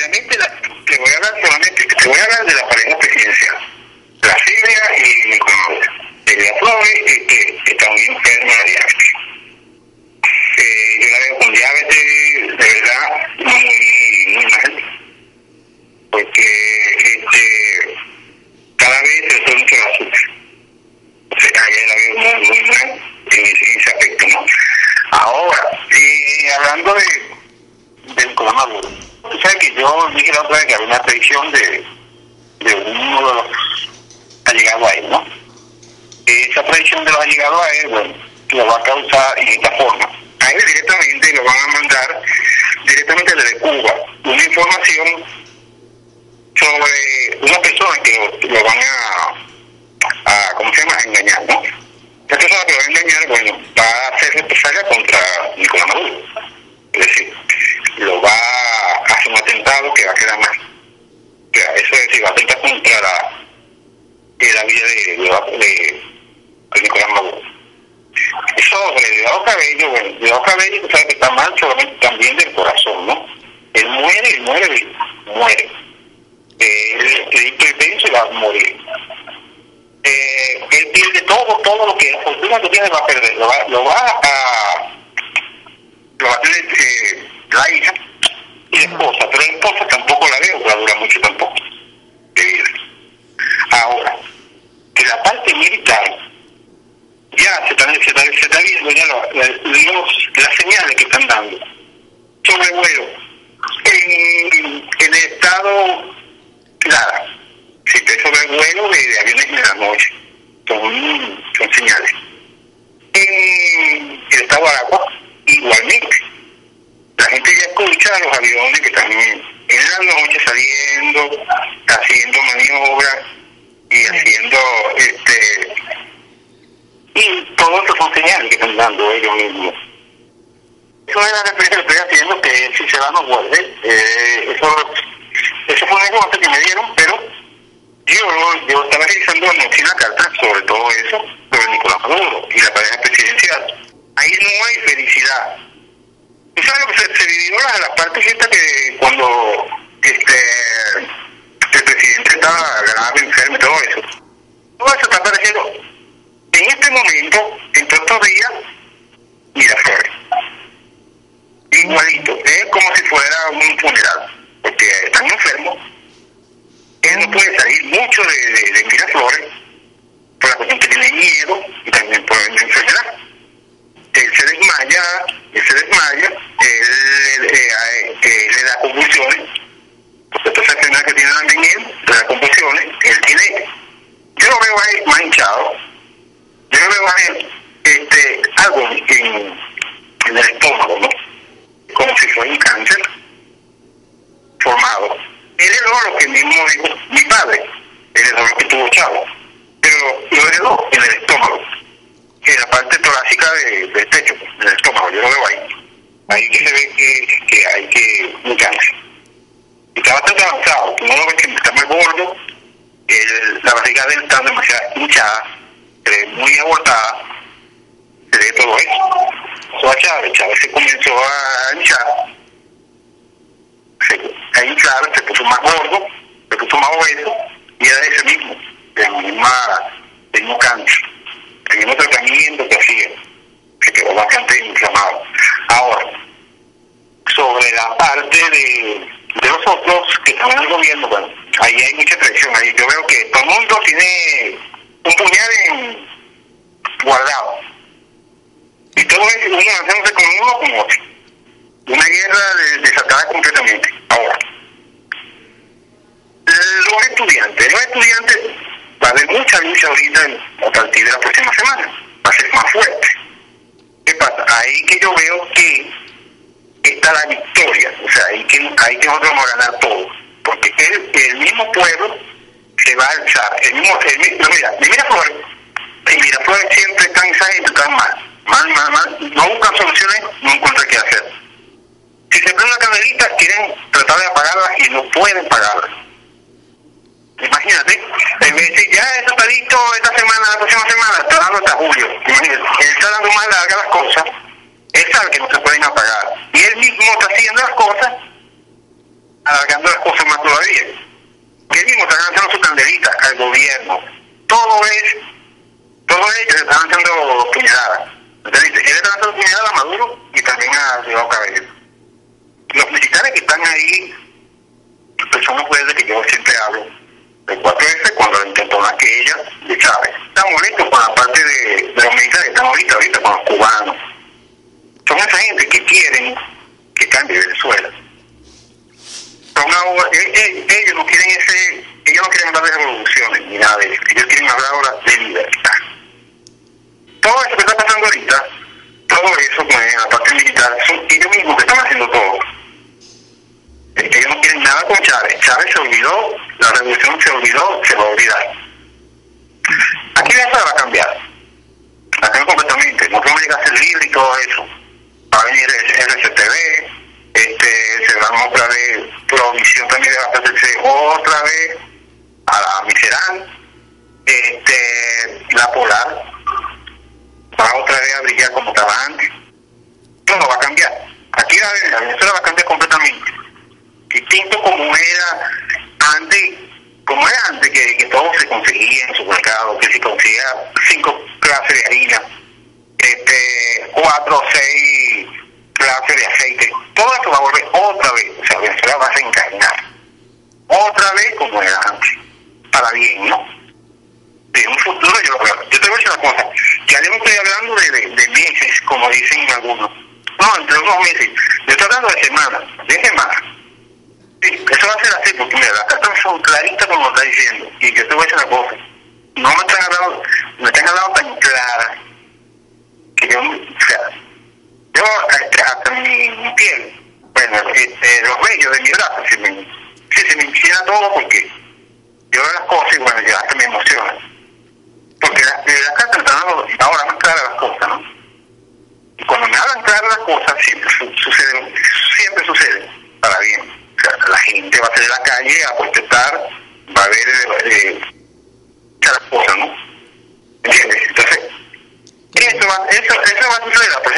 la, te voy a hablar solamente, te voy a hablar de la pareja presidencial, la Silvia y Nicolás. Silvia Flores este, está muy enferma de diabetes. Eh, yo la veo con diabetes, de verdad, muy, muy mal, porque este, cada vez se sube mucho el azúcar. O sea, la veo muy, muy mal en ese aspecto, ¿no? Ahora, eh, hablando de, del coronavirus, tú sabes que yo dije la otra vez que había una predicción de, de uno de los allegados a él, ¿no? Esa predicción de los allegados a él, bueno, lo va a causar en esta forma. A él directamente lo van a mandar directamente desde Cuba una información sobre una persona que lo, van a, ¿cómo se llama?, a engañar, ¿no? Esta persona que lo va a engañar, bueno, va a hacer represalia contra Nicolás Maduro. Es decir, lo va a hacer un atentado que va a quedar más. O sea, eso es decir, va a atentar contra la, de la vida de, de, de, de Nicolás Maduro. Y Diosdado Cabello, bueno, Diosdado Cabello, tú sabes que está mal solamente también del corazón, ¿no? Él muere, él muere, muere. Eh, él, él hipertenso y va a morir. Eh, él pierde todo, todo lo que la fortuna que tiene va a perder, lo va, lo va a lo va a tener eh, la hija y la esposa, pero la esposa tampoco la veo, va a durar mucho tampoco de vida. Ahora, que la parte militar se está, se está, se está viendo ya lo, los, las señales que están dando. Sobre vuelo en, en el estado Lara si te sobre vuelo de, de aviones en la noche son, son señales. En el estado Aragua igualmente. La gente ya escucha a los aviones que están en la noche saliendo haciendo maniobras y haciendo este que están dando ellos mismos. Eso es la referencia que estoy haciendo, que si se va no vuelve. Eh, eso, eso fue una información que me dieron, pero yo, yo estaba revisando una carta sobre todo eso, sobre Nicolás Maduro y la pareja presidencial. Ahí no hay felicidad. ¿Tú sabes lo que se, se dividió la, la parte esta que cuando este el presidente estaba grave, enfermo y todo eso? Todo eso está apareciendo en este momento, Miraflores. Igualito, es como si fuera un funeral, porque están enfermos. Él no puede salir mucho de, de, de Miraflores por la cuestión que tiene miedo y también por la enfermedad. Él se desmaya, él se desmaya, él, eh, eh, le da convulsiones, porque esta enfermedad que tiene también él, le da convulsiones, él tiene, yo lo veo ahí más hinchado, yo veo a él este, algo en, en el estómago, ¿no? Como si fuera un cáncer formado. Él heredó lo que mismo dijo mi padre, heredó lo que tuvo Chavo, pero lo heredó en el estómago, en la parte torácica de, del pecho, en el estómago, yo lo veo ahí. Ahí que se ve que, que hay que un cáncer. Está bastante avanzado, no lo ves que está muy gordo, el, la barriga de él está demasiado hinchada, muy abortada, se ve todo eso. A Chávez se comenzó a hinchar, se, a hinchar, se puso más gordo, se puso más obeso, y era ese mismo, el mismo, cáncer, el mismo tratamiento que hacía, se quedó bastante inflamado. Ahora, sobre la parte de, los otros que están en el gobierno, ahí hay mucha presión, ahí yo veo que todo el mundo tiene un puñal en, guardado. Y todo es uno haciéndose con uno o con otro. Una guerra de, desatada completamente. Ahora, los estudiantes, los estudiantes va a haber mucha ahorita a partir de la próxima semana. Va a ser más fuerte. ¿Qué pasa? Ahí que yo veo que está la victoria. O sea, ahí que, ahí que nosotros vamos a ganar todo. Porque el, el mismo pueblo se va a alzar. El mismo, el, no, mira, y Miraflores siempre están esa gente tan mal, mal, mal, mal, no buscan soluciones, no encuentran qué hacer. Si se prende una candelita, quieren tratar de apagarla y no pueden pagarla. Imagínate, en vez de decir, ya eso está listo esta semana, la próxima semana, está dando hasta julio. Él está dando más largas las cosas, él sabe que no se pueden apagar. Y él mismo está haciendo las cosas, alargando bien. Que mismo están lanzando su candelita al gobierno. Todo es, todo ellos están lanzando puñaladas. Entonces, él está lanzando puñaladas a Maduro y también a Ciudad Cabello. Los militares que están ahí, pues son los jueces que yo siempre hablo, de 4F cuando intentó aquella de Chávez. Están molestos con la parte de, de los militares que están ahorita, ahorita con los cubanos. Son esa gente que quieren que cambie Venezuela. Son ahora, eh, eh, ellos no quieren ese, ellos no quieren hablar de revoluciones ni nada de eso. Ellos quieren hablar ahora de libertad. Todo eso que está pasando ahorita, todo eso con la parte militar, son ellos mismos que están haciendo todo. Ellos no quieren nada con Chávez. Chávez se olvidó, la revolución se olvidó, se va a olvidar. Aquí Venezuela va a cambiar. Va a cambiar completamente. No podemos llegar a ser libre y todo eso. Va a venir el RCTV, este, se van otra vez, provisión también va a hacerse otra vez a la Miserán, este, la Polar, va otra vez a brillar como estaba antes. Todo va a cambiar. Aquí la Venezuela va a cambiar completamente distinto como era antes, como era antes que todo se conseguía en su mercado, que se conseguía cinco clases de harina, este, cuatro o seis clases de aceite, todo esto va a volver otra vez, o sea, Venezuela va a reencarnar, otra vez como era antes, para bien, ¿no? De un futuro yo lo veo. Yo te voy a decir una cosa, ya yo no estoy hablando de, meses, como dicen algunos, no, entre unos meses, yo estoy hablando de semanas, de semanas Sí, eso va a ser así, porque mira, son claritas como lo está diciendo. Y yo te voy a decir una cosa. No me están hablando, me están hablando tan claras que yo, o sea, yo hasta, hasta mi, piel, bueno, este, los vellos de mi brazo, se me, se, se me todo porque yo veo las cosas y bueno, ya hasta me emociona. Porque las la cartas están dando ahora más claras las cosas, ¿no? Y cuando me hablan claras las cosas, siempre sucede, siempre sucede para bien la gente va a salir a la calle a protestar, va a haber eh, muchas cosas, ¿no? ¿Entiendes? Entonces, eso va, eso, eso va a suceder. Por